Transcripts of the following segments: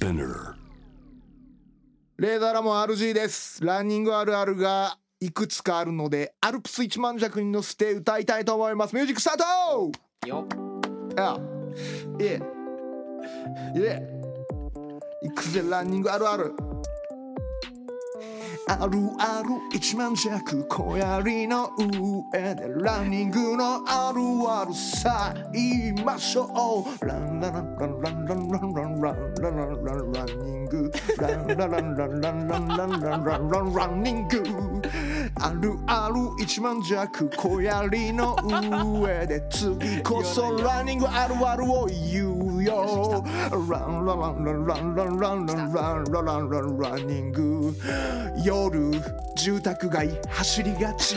Spinner. レーダーラモン RG です。ランニングあるあるがいくつかあるのでアルプス一万弱に乗せて歌いたいと思います。ミュージックスタート!よあいえ。いえ。いくぜランニングあるあるあるある一万弱小槍の上でランニングのあるあるさ言いましょう。ランランランランランランランランランランランランニングランランランランランランランランランランニングあるある一万弱小槍の上で次こそランニングあるあるを言うよ。ランラランランランランランランランランランランランニング夜住宅街走りがち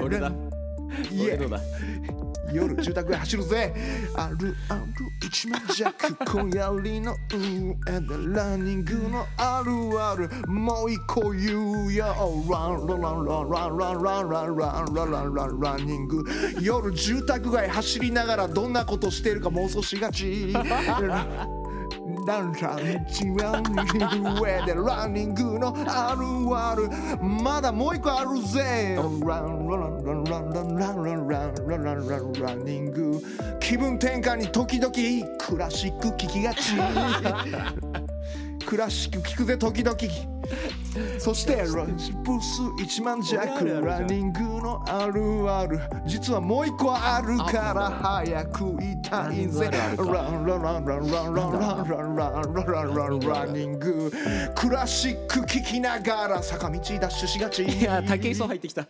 俺だ俺のだ夜住宅街走るぜ。あるある一万弱小槍の上でランニングのあるある。もう一個言うよ。ランランランランランランランランランランランランランニング夜住宅街走りながらどんなことしてるか妄想しがちランランランチランニング上でランニングのあるある。まだもう一個あるぜ。ランランランランランランランランランランランランランニング気分転換に時々クラシック聴きがちクラシック聴くぜ時々。そしてランチプス1万弱ランニングのあるある。実はもう一個あるから早く言いたいぜ。ランランランランランランランランランランランランランニングクラシック聴きながら坂道ダッシュしがちいや武井壮入ってきた